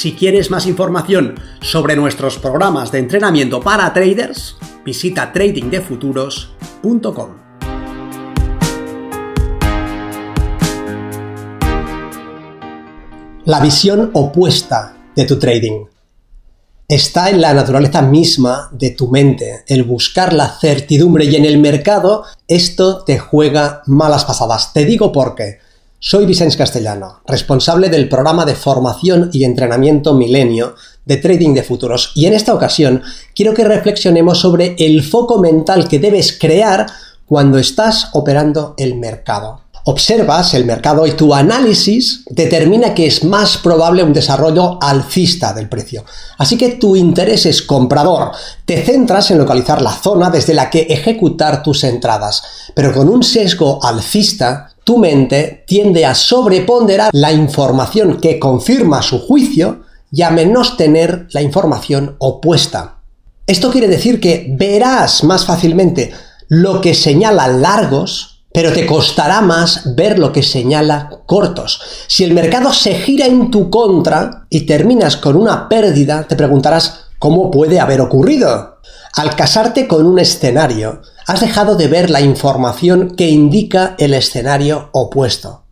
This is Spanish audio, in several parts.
Si quieres más información sobre nuestros programas de entrenamiento para traders, visita tradingdefuturos.com. La visión opuesta de tu trading está en la naturaleza misma de tu mente, el buscar la certidumbre y en el mercado esto te juega malas pasadas. Te digo por qué. Soy Vicente Castellano, responsable del programa de formación y entrenamiento Milenio de Trading de Futuros y en esta ocasión quiero que reflexionemos sobre el foco mental que debes crear cuando estás operando el mercado. Observas el mercado y tu análisis determina que es más probable un desarrollo alcista del precio. Así que tu interés es comprador. Te centras en localizar la zona desde la que ejecutar tus entradas. Pero con un sesgo alcista, tu mente tiende a sobreponderar la información que confirma su juicio y a menos tener la información opuesta. Esto quiere decir que verás más fácilmente lo que señala largos, pero te costará más ver lo que señala cortos. Si el mercado se gira en tu contra y terminas con una pérdida, te preguntarás cómo puede haber ocurrido. Al casarte con un escenario, has dejado de ver la información que indica el escenario opuesto.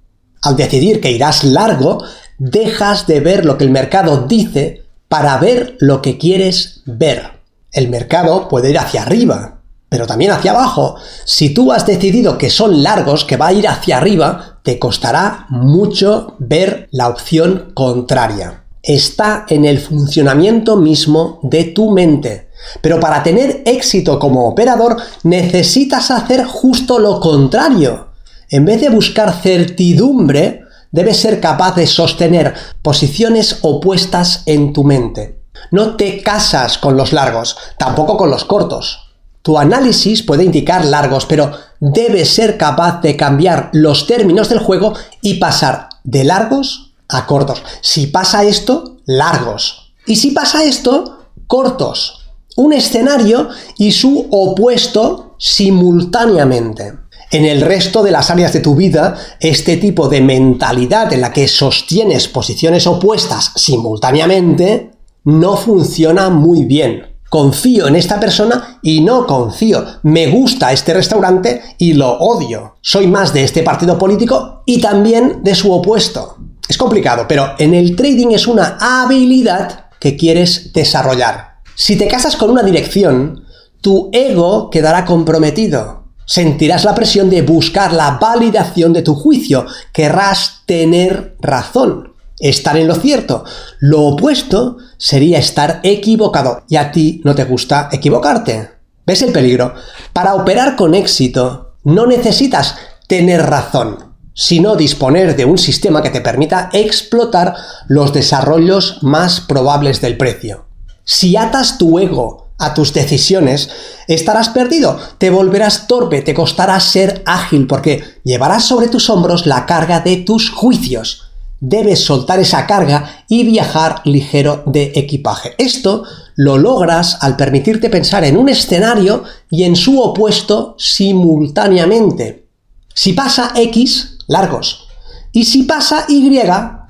Al decidir que irás largo, dejas de ver lo que el mercado dice para ver lo que quieres ver. El mercado puede ir hacia arriba, pero también hacia abajo. Si tú has decidido que son largos, que va a ir hacia arriba, te costará mucho ver la opción contraria. Está en el funcionamiento mismo de tu mente. Pero para tener éxito como operador necesitas hacer justo lo contrario. En vez de buscar certidumbre, debes ser capaz de sostener posiciones opuestas en tu mente. No te casas con los largos, tampoco con los cortos. Tu análisis puede indicar largos, pero debes ser capaz de cambiar los términos del juego y pasar de largos a cortos. Si pasa esto, largos. Y si pasa esto, cortos un escenario y su opuesto simultáneamente. En el resto de las áreas de tu vida, este tipo de mentalidad en la que sostienes posiciones opuestas simultáneamente no funciona muy bien. Confío en esta persona y no confío. Me gusta este restaurante y lo odio. Soy más de este partido político y también de su opuesto. Es complicado, pero en el trading es una habilidad que quieres desarrollar. Si te casas con una dirección, tu ego quedará comprometido. Sentirás la presión de buscar la validación de tu juicio. Querrás tener razón, estar en lo cierto. Lo opuesto sería estar equivocado y a ti no te gusta equivocarte. ¿Ves el peligro? Para operar con éxito no necesitas tener razón, sino disponer de un sistema que te permita explotar los desarrollos más probables del precio. Si atas tu ego a tus decisiones, estarás perdido, te volverás torpe, te costará ser ágil porque llevarás sobre tus hombros la carga de tus juicios. Debes soltar esa carga y viajar ligero de equipaje. Esto lo logras al permitirte pensar en un escenario y en su opuesto simultáneamente. Si pasa X, largos. Y si pasa Y,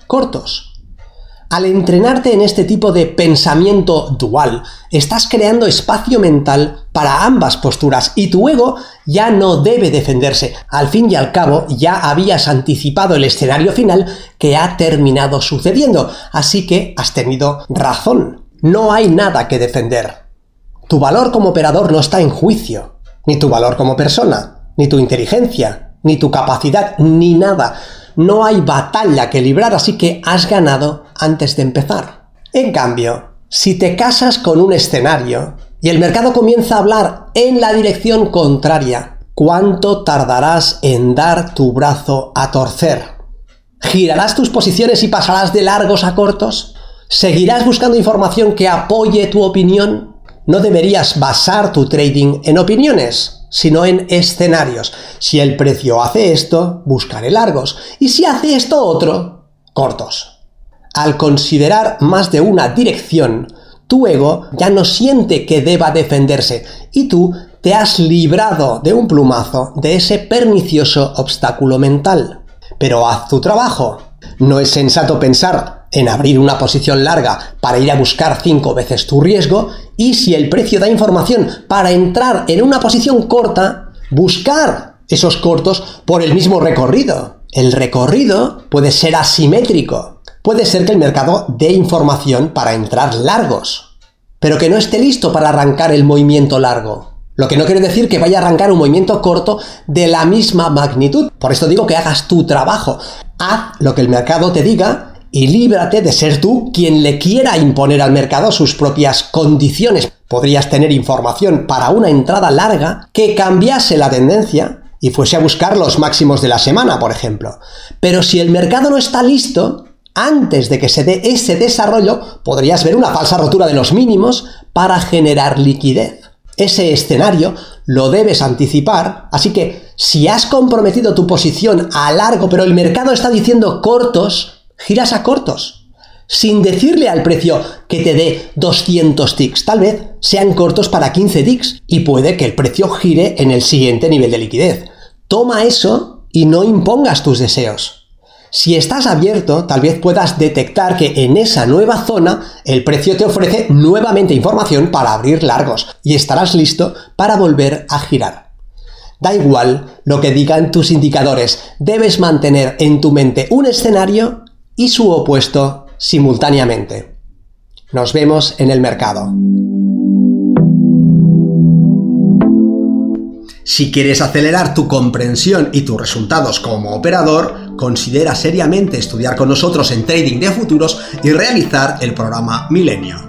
cortos. Al entrenarte en este tipo de pensamiento dual, estás creando espacio mental para ambas posturas y tu ego ya no debe defenderse. Al fin y al cabo, ya habías anticipado el escenario final que ha terminado sucediendo, así que has tenido razón. No hay nada que defender. Tu valor como operador no está en juicio, ni tu valor como persona, ni tu inteligencia, ni tu capacidad, ni nada no hay batalla que librar, así que has ganado antes de empezar. En cambio, si te casas con un escenario y el mercado comienza a hablar en la dirección contraria, ¿cuánto tardarás en dar tu brazo a torcer? ¿Girarás tus posiciones y pasarás de largos a cortos? ¿Seguirás buscando información que apoye tu opinión? No deberías basar tu trading en opiniones, sino en escenarios. Si el precio hace esto, buscaré largos. Y si hace esto otro, cortos. Al considerar más de una dirección, tu ego ya no siente que deba defenderse y tú te has librado de un plumazo de ese pernicioso obstáculo mental. Pero haz tu trabajo. No es sensato pensar en abrir una posición larga para ir a buscar cinco veces tu riesgo y si el precio da información para entrar en una posición corta, buscar esos cortos por el mismo recorrido. El recorrido puede ser asimétrico. Puede ser que el mercado dé información para entrar largos, pero que no esté listo para arrancar el movimiento largo. Lo que no quiere decir que vaya a arrancar un movimiento corto de la misma magnitud. Por esto digo que hagas tu trabajo. Haz lo que el mercado te diga y líbrate de ser tú quien le quiera imponer al mercado sus propias condiciones. Podrías tener información para una entrada larga que cambiase la tendencia y fuese a buscar los máximos de la semana, por ejemplo. Pero si el mercado no está listo, antes de que se dé ese desarrollo, podrías ver una falsa rotura de los mínimos para generar liquidez ese escenario lo debes anticipar, así que si has comprometido tu posición a largo, pero el mercado está diciendo cortos, giras a cortos, sin decirle al precio que te dé 200 ticks, tal vez sean cortos para 15 ticks y puede que el precio gire en el siguiente nivel de liquidez. Toma eso y no impongas tus deseos. Si estás abierto, tal vez puedas detectar que en esa nueva zona el precio te ofrece nuevamente información para abrir largos y estarás listo para volver a girar. Da igual lo que digan tus indicadores, debes mantener en tu mente un escenario y su opuesto simultáneamente. Nos vemos en el mercado. Si quieres acelerar tu comprensión y tus resultados como operador, considera seriamente estudiar con nosotros en Trading de Futuros y realizar el programa Milenio.